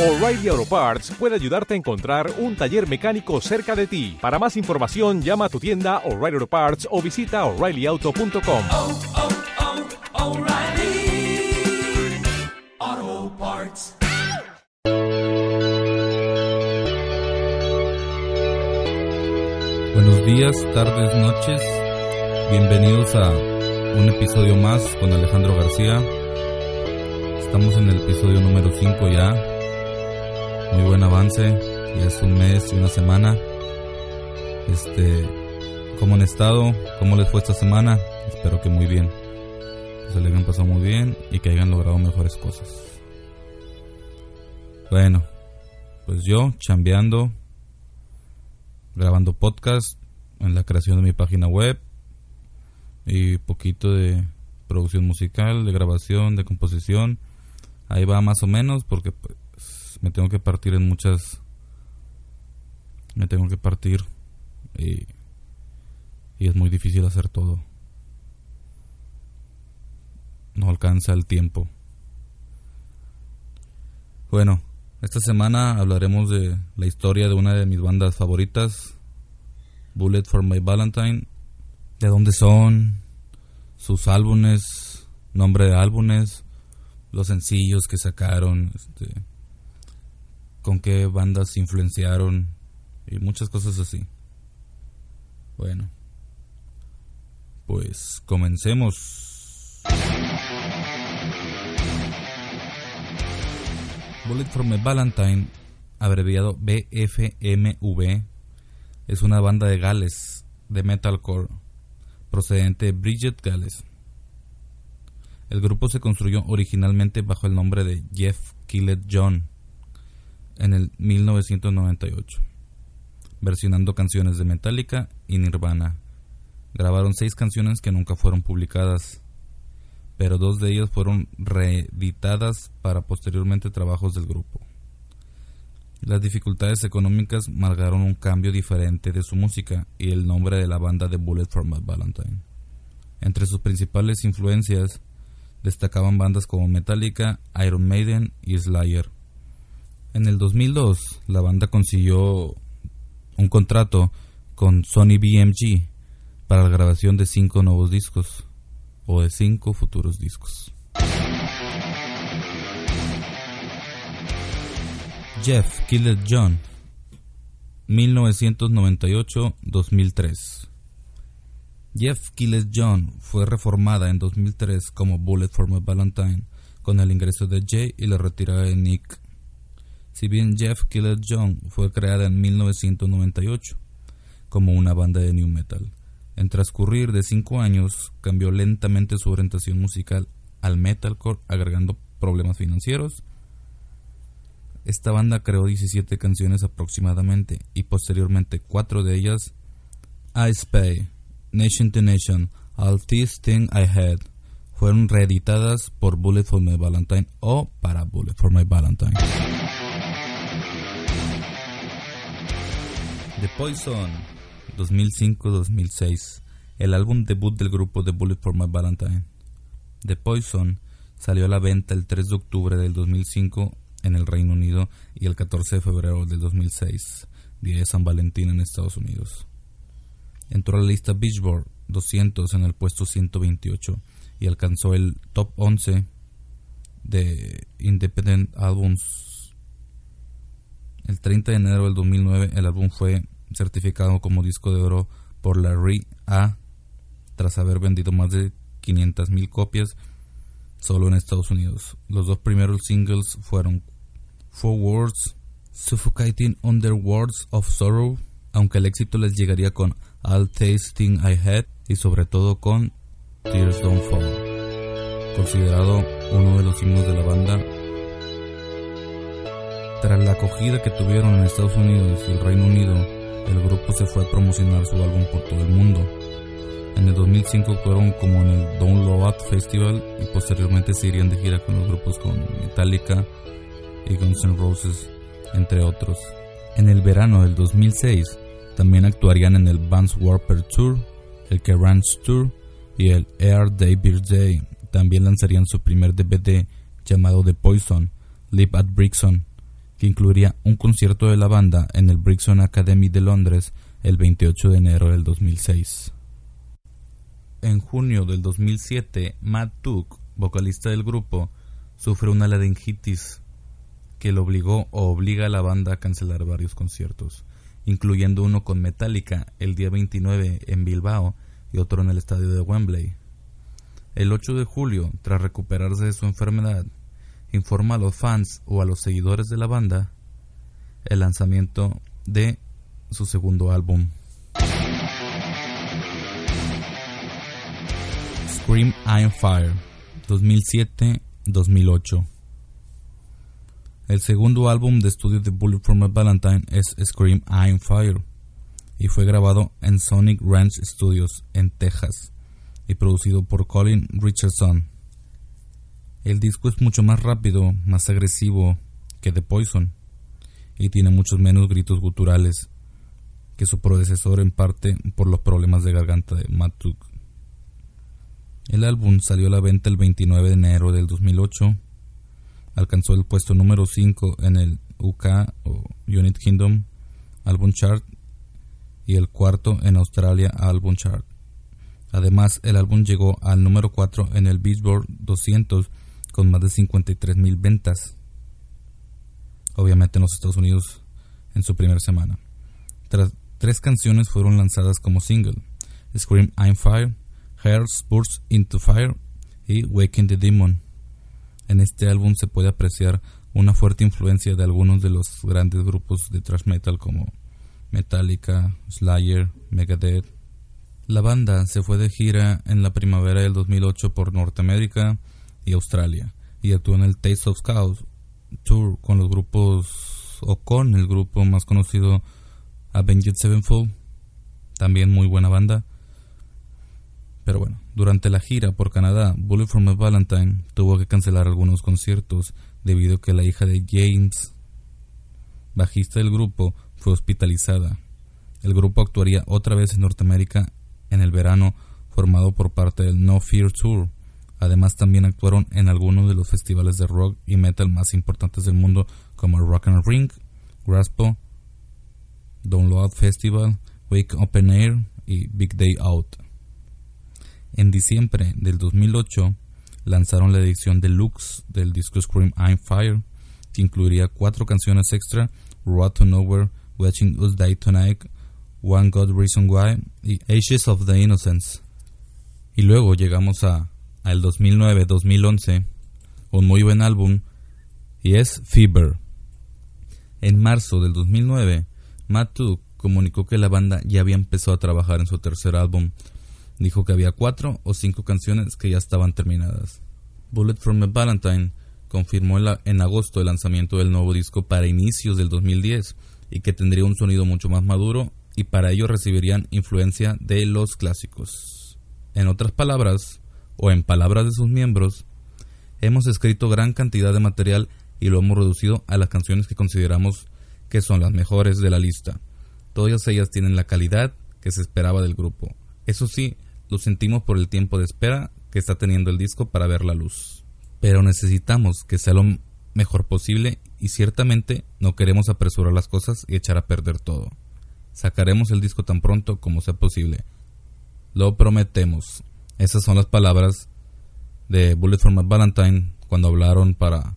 O'Reilly Auto Parts puede ayudarte a encontrar un taller mecánico cerca de ti. Para más información, llama a tu tienda O'Reilly Auto Parts o visita oreillyauto.com. oh, oh, Parts. Buenos días, tardes, noches. Bienvenidos a un episodio más con Alejandro García. Estamos en el episodio número 5 ya. Muy buen avance. Ya es un mes y una semana. Este, ¿cómo han estado? ¿Cómo les fue esta semana? Espero que muy bien. Se le hayan pasado muy bien y que hayan logrado mejores cosas. Bueno, pues yo chambeando, grabando podcast en la creación de mi página web y poquito de producción musical, de grabación, de composición. Ahí va más o menos porque pues, me tengo que partir en muchas... Me tengo que partir y, y es muy difícil hacer todo. No alcanza el tiempo. Bueno, esta semana hablaremos de la historia de una de mis bandas favoritas, Bullet for My Valentine, de dónde son, sus álbumes, nombre de álbumes, los sencillos que sacaron, este, con qué bandas influenciaron y muchas cosas así. Bueno, pues comencemos. Bullet for My Valentine, abreviado BFMV, es una banda de Gales de metalcore procedente de Bridget, Gales. El grupo se construyó originalmente bajo el nombre de Jeff Killed John en el 1998, versionando canciones de Metallica y Nirvana. Grabaron seis canciones que nunca fueron publicadas, pero dos de ellas fueron reeditadas para posteriormente trabajos del grupo. Las dificultades económicas marcaron un cambio diferente de su música y el nombre de la banda de Bullet for My Valentine. Entre sus principales influencias destacaban bandas como Metallica, Iron Maiden y Slayer. En el 2002, la banda consiguió un contrato con Sony BMG para la grabación de cinco nuevos discos o de cinco futuros discos. Jeff Killed John 1998-2003 Jeff Killed John fue reformada en 2003 como Bullet for My Valentine con el ingreso de Jay y la retirada de Nick. Si bien Jeff Killed John fue creada en 1998 como una banda de new metal, en transcurrir de cinco años cambió lentamente su orientación musical al metalcore agregando problemas financieros esta banda creó 17 canciones aproximadamente y posteriormente cuatro de ellas, I Spy, Nation to Nation, All This Thing I Had, fueron reeditadas por Bullet for My Valentine o para Bullet for My Valentine. The Poison, 2005-2006, el álbum debut del grupo de Bullet for My Valentine. The Poison salió a la venta el 3 de octubre del 2005 en el Reino Unido y el 14 de febrero del 2006, día de San Valentín en Estados Unidos. Entró a la lista Beachboard 200 en el puesto 128 y alcanzó el top 11 de Independent Albums. El 30 de enero del 2009 el álbum fue certificado como disco de oro por la RIA tras haber vendido más de 500.000 copias solo en Estados Unidos. Los dos primeros singles fueron Four Words, Suffocating Under Words of Sorrow, aunque el éxito les llegaría con All Tasting I Had y sobre todo con Tears Don't Fall, considerado uno de los himnos de la banda. Tras la acogida que tuvieron en Estados Unidos y el Reino Unido, el grupo se fue a promocionar su álbum por todo el mundo. En el 2005 actuaron como en el Download Festival y posteriormente se irían de gira con los grupos con Metallica y Guns N' Roses, entre otros. En el verano del 2006 también actuarían en el Vans Warped Tour, el Kerrans Tour y el Air Day Birthday. También lanzarían su primer DVD llamado The Poison, Live at Brixton, que incluiría un concierto de la banda en el Brixton Academy de Londres el 28 de enero del 2006. En junio del 2007, Matt Took, vocalista del grupo, sufre una laringitis que lo obligó o obliga a la banda a cancelar varios conciertos, incluyendo uno con Metallica el día 29 en Bilbao y otro en el estadio de Wembley. El 8 de julio, tras recuperarse de su enfermedad, informa a los fans o a los seguidores de la banda el lanzamiento de su segundo álbum. Scream I'm Fire 2007-2008 El segundo álbum de estudio de Bullet for My Valentine es Scream I'm Fire y fue grabado en Sonic Ranch Studios en Texas y producido por Colin Richardson. El disco es mucho más rápido, más agresivo que The Poison y tiene muchos menos gritos guturales que su predecesor en parte por los problemas de garganta de Matt El álbum salió a la venta el 29 de enero del 2008, alcanzó el puesto número 5 en el UK o Unit Kingdom Album Chart y el cuarto en Australia Album Chart. Además, el álbum llegó al número 4 en el Billboard 200 con más de 53 mil ventas. Obviamente en los Estados Unidos en su primera semana. tres canciones fueron lanzadas como single: Scream I'm Fire, Hearts Burst into Fire y Waking the Demon. En este álbum se puede apreciar una fuerte influencia de algunos de los grandes grupos de thrash metal como Metallica, Slayer, Megadeth. La banda se fue de gira en la primavera del 2008 por Norteamérica, Australia, y actuó en el Taste of Chaos Tour con los grupos o con el grupo más conocido Avenged Sevenfold, también muy buena banda. Pero bueno, durante la gira por Canadá, Bullet from a Valentine tuvo que cancelar algunos conciertos debido a que la hija de James, bajista del grupo, fue hospitalizada. El grupo actuaría otra vez en Norteamérica en el verano, formado por parte del No Fear Tour, Además también actuaron en algunos de los festivales de rock y metal más importantes del mundo como Rock and Ring, Graspo, Download Festival, Wake Open Air y Big Day Out. En diciembre del 2008 lanzaron la edición deluxe del disco Scream I'm Fire, que incluiría cuatro canciones extra, Road to Nowhere, Watching Us Die Tonight, One God Reason Why y Ashes of the Innocence. Y luego llegamos a al 2009-2011, un muy buen álbum, y es Fever. En marzo del 2009, Matt comunicó que la banda ya había empezado a trabajar en su tercer álbum. Dijo que había cuatro o cinco canciones que ya estaban terminadas. Bullet from a Valentine confirmó en agosto el lanzamiento del nuevo disco para inicios del 2010 y que tendría un sonido mucho más maduro y para ello recibirían influencia de los clásicos. En otras palabras, o en palabras de sus miembros, hemos escrito gran cantidad de material y lo hemos reducido a las canciones que consideramos que son las mejores de la lista. Todas ellas tienen la calidad que se esperaba del grupo. Eso sí, lo sentimos por el tiempo de espera que está teniendo el disco para ver la luz. Pero necesitamos que sea lo mejor posible y ciertamente no queremos apresurar las cosas y echar a perder todo. Sacaremos el disco tan pronto como sea posible. Lo prometemos. Esas son las palabras de Bullet for My Valentine cuando hablaron para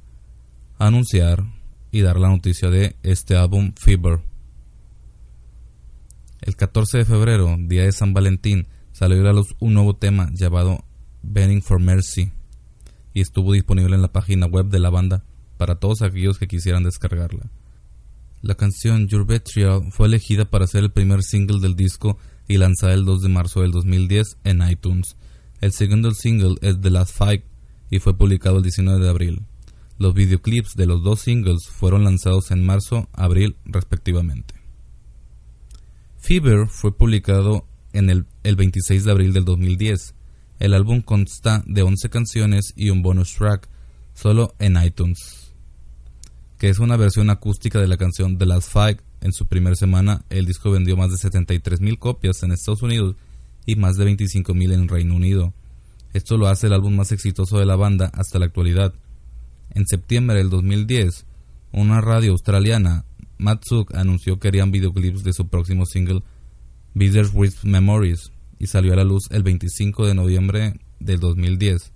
anunciar y dar la noticia de este álbum Fever. El 14 de febrero, día de San Valentín, salió a luz un nuevo tema llamado Begging for Mercy y estuvo disponible en la página web de la banda para todos aquellos que quisieran descargarla. La canción Your Betrayal fue elegida para ser el primer single del disco y lanzada el 2 de marzo del 2010 en iTunes el segundo single es The Last Fight y fue publicado el 19 de abril. Los videoclips de los dos singles fueron lanzados en marzo, abril respectivamente. Fever fue publicado en el, el 26 de abril del 2010. El álbum consta de 11 canciones y un bonus track, solo en iTunes, que es una versión acústica de la canción The Last Fight. En su primera semana, el disco vendió más de 73.000 copias en Estados Unidos y más de 25.000 en Reino Unido. Esto lo hace el álbum más exitoso de la banda hasta la actualidad. En septiembre del 2010, una radio australiana, Matsuk anunció que harían videoclips de su próximo single, with Memories, y salió a la luz el 25 de noviembre del 2010.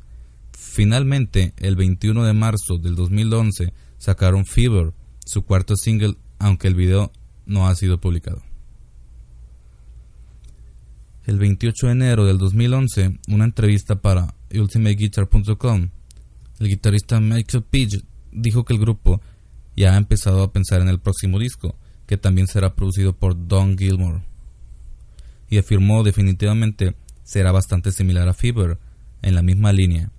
Finalmente, el 21 de marzo del 2011, sacaron Fever, su cuarto single, aunque el video no ha sido publicado. El 28 de enero del 2011, una entrevista para UltimateGuitar.com, el guitarrista Michael Page dijo que el grupo ya ha empezado a pensar en el próximo disco, que también será producido por Don Gilmore. Y afirmó definitivamente será bastante similar a Fever, en la misma línea.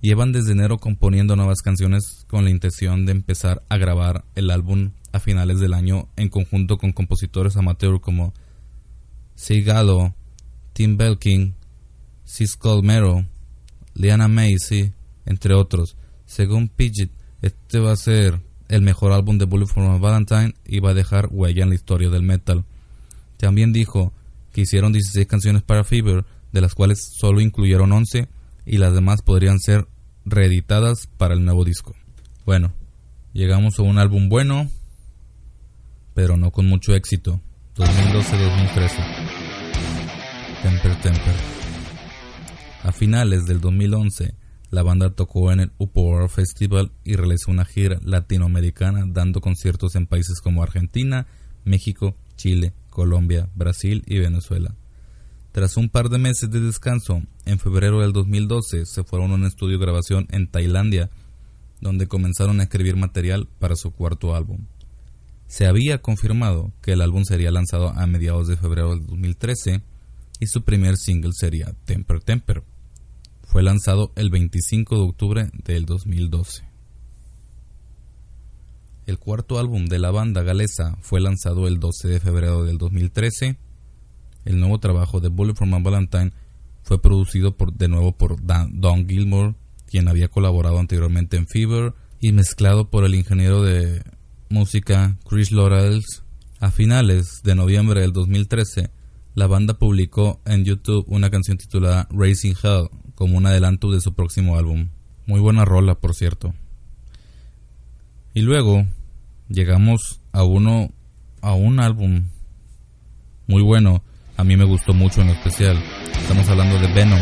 Llevan desde enero componiendo nuevas canciones con la intención de empezar a grabar el álbum a finales del año en conjunto con compositores amateur como Gallo, Tim Belkin, Cisco Mero, Liana Macy, entre otros. Según Pidgeot, este va a ser el mejor álbum de Bullet for Valentine y va a dejar huella en la historia del metal. También dijo que hicieron 16 canciones para Fever, de las cuales solo incluyeron 11 y las demás podrían ser reeditadas para el nuevo disco. Bueno, llegamos a un álbum bueno, pero no con mucho éxito. 2012-2013. Temper Temper. A finales del 2011, la banda tocó en el Upper Festival y realizó una gira latinoamericana dando conciertos en países como Argentina, México, Chile, Colombia, Brasil y Venezuela. Tras un par de meses de descanso, en febrero del 2012 se fueron a un estudio de grabación en Tailandia, donde comenzaron a escribir material para su cuarto álbum. Se había confirmado que el álbum sería lanzado a mediados de febrero del 2013 y su primer single sería Temper Temper. Fue lanzado el 25 de octubre del 2012. El cuarto álbum de la banda galesa fue lanzado el 12 de febrero del 2013 el nuevo trabajo de Bullet for My Valentine fue producido por, de nuevo por Don Gilmore, quien había colaborado anteriormente en Fever, y mezclado por el ingeniero de música Chris Laurels. A finales de noviembre del 2013, la banda publicó en YouTube una canción titulada Racing Hell como un adelanto de su próximo álbum. Muy buena rola, por cierto. Y luego llegamos a uno a un álbum muy bueno a mí me gustó mucho en especial. Estamos hablando de Venom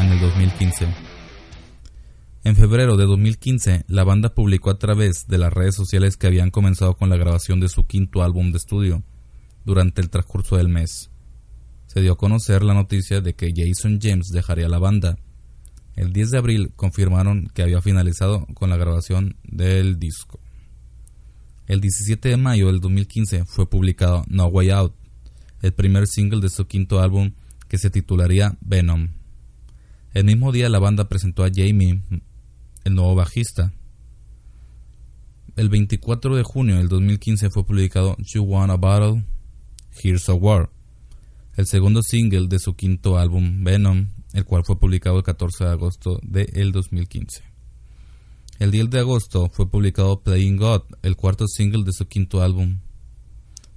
en el 2015. En febrero de 2015, la banda publicó a través de las redes sociales que habían comenzado con la grabación de su quinto álbum de estudio durante el transcurso del mes. Se dio a conocer la noticia de que Jason James dejaría la banda. El 10 de abril confirmaron que había finalizado con la grabación del disco. El 17 de mayo del 2015 fue publicado No Way Out, el primer single de su quinto álbum que se titularía Venom. El mismo día la banda presentó a Jamie, el nuevo bajista. El 24 de junio del 2015 fue publicado You Want a Battle, Here's a War, el segundo single de su quinto álbum Venom, el cual fue publicado el 14 de agosto del 2015. El 10 de agosto fue publicado Playing God, el cuarto single de su quinto álbum.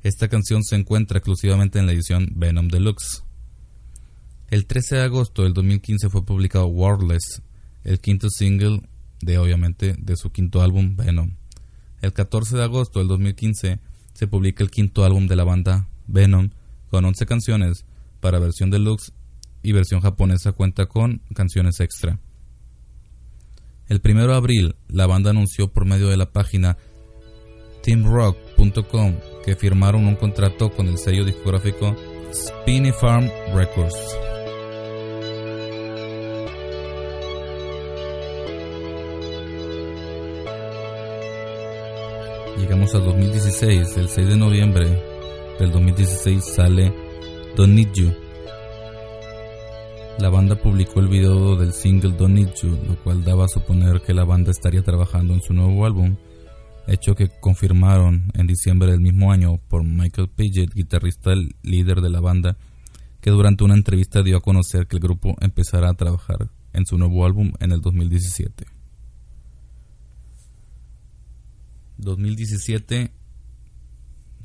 Esta canción se encuentra exclusivamente en la edición Venom Deluxe. El 13 de agosto del 2015 fue publicado Wordless, el quinto single de obviamente de su quinto álbum Venom. El 14 de agosto del 2015 se publica el quinto álbum de la banda Venom con 11 canciones para versión deluxe y versión japonesa cuenta con canciones extra. El 1 de abril la banda anunció por medio de la página teamrock.com que firmaron un contrato con el sello discográfico Spinny Farm Records. Llegamos a 2016, el 6 de noviembre del 2016 sale Don't Need You. La banda publicó el video del single Don't Need You, lo cual daba a suponer que la banda estaría trabajando en su nuevo álbum hecho que confirmaron en diciembre del mismo año por Michael Paget, guitarrista líder de la banda, que durante una entrevista dio a conocer que el grupo empezará a trabajar en su nuevo álbum en el 2017. 2017,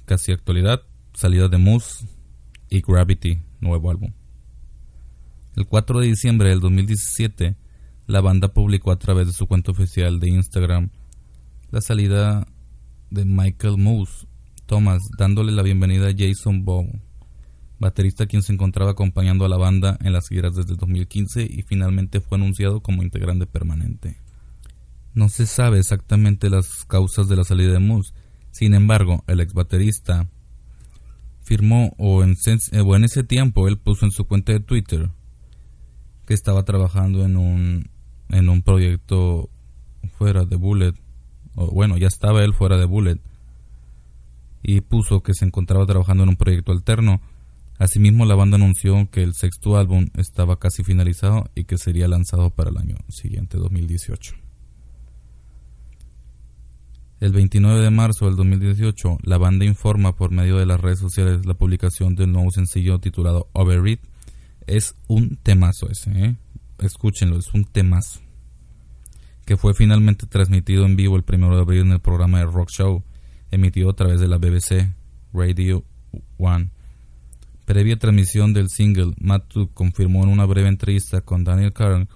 casi actualidad, salida de Moose y Gravity, nuevo álbum. El 4 de diciembre del 2017, la banda publicó a través de su cuenta oficial de Instagram la salida de Michael Moose Thomas, dándole la bienvenida a Jason Bow, baterista quien se encontraba acompañando a la banda en las giras desde 2015 y finalmente fue anunciado como integrante permanente. No se sabe exactamente las causas de la salida de Moose, sin embargo, el ex baterista firmó o en, eh, o en ese tiempo él puso en su cuenta de Twitter que estaba trabajando en un en un proyecto fuera de Bullet o bueno ya estaba él fuera de Bullet y puso que se encontraba trabajando en un proyecto alterno. Asimismo la banda anunció que el sexto álbum estaba casi finalizado y que sería lanzado para el año siguiente 2018 el 29 de marzo del 2018, la banda informa por medio de las redes sociales la publicación del nuevo sencillo titulado Overeat. Es un temazo ese, ¿eh? Escúchenlo, es un temazo. Que fue finalmente transmitido en vivo el 1 de abril en el programa de Rock Show, emitido a través de la BBC Radio One. Previa transmisión del single, Matt confirmó en una breve entrevista con Daniel Carl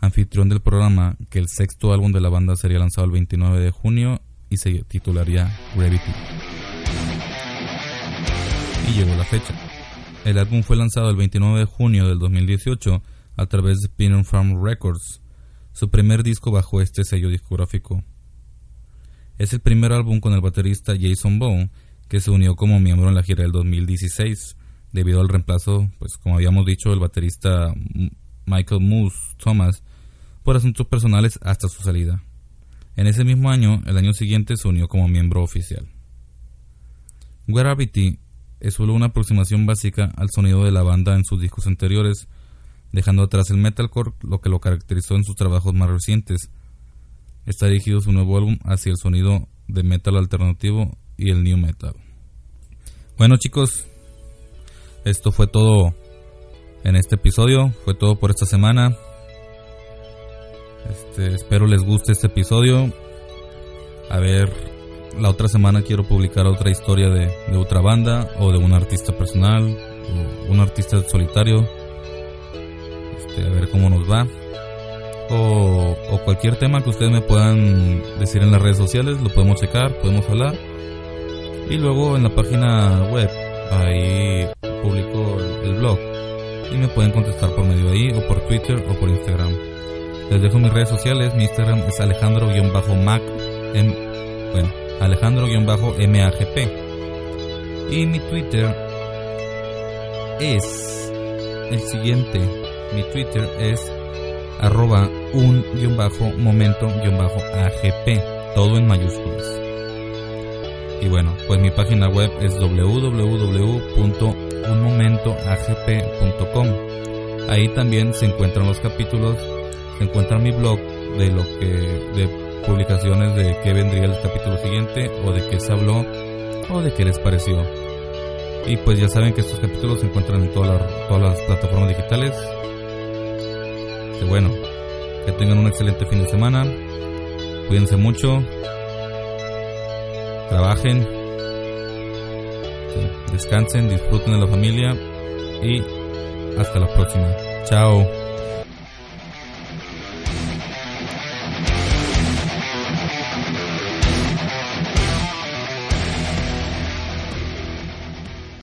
anfitrión del programa, que el sexto álbum de la banda sería lanzado el 29 de junio y se titularía Gravity. Y llegó la fecha. El álbum fue lanzado el 29 de junio del 2018 a través de Pin Farm Records, su primer disco bajo este sello discográfico. Es el primer álbum con el baterista Jason Bowe, que se unió como miembro en la gira del 2016, debido al reemplazo, pues como habíamos dicho, el baterista Michael Moose Thomas por asuntos personales hasta su salida. En ese mismo año, el año siguiente, se unió como miembro oficial. Gravity es solo una aproximación básica al sonido de la banda en sus discos anteriores, dejando atrás el metalcore, lo que lo caracterizó en sus trabajos más recientes. Está dirigido su nuevo álbum hacia el sonido de metal alternativo y el new metal. Bueno chicos, esto fue todo en este episodio. Fue todo por esta semana. Este, espero les guste este episodio. A ver, la otra semana quiero publicar otra historia de, otra banda o de un artista personal o un artista solitario. Este, a ver cómo nos va. O, o, cualquier tema que ustedes me puedan decir en las redes sociales, lo podemos checar, podemos hablar. Y luego en la página web, ahí publico el blog y me pueden contestar por medio ahí o por Twitter o por Instagram. Les dejo mis redes sociales, mi Instagram es alejandro-mac, bueno, alejandro-magp y mi Twitter es el siguiente, mi Twitter es arroba un-momento-agp, todo en mayúsculas. Y bueno, pues mi página web es www unmomentoagp.com. Ahí también se encuentran los capítulos, se encuentra mi blog de lo que de publicaciones de qué vendría el capítulo siguiente o de qué se habló o de qué les pareció. Y pues ya saben que estos capítulos se encuentran en todas las, todas las plataformas digitales. Que bueno, que tengan un excelente fin de semana. Cuídense mucho. Trabajen descansen, disfruten de la familia y hasta la próxima. Chao.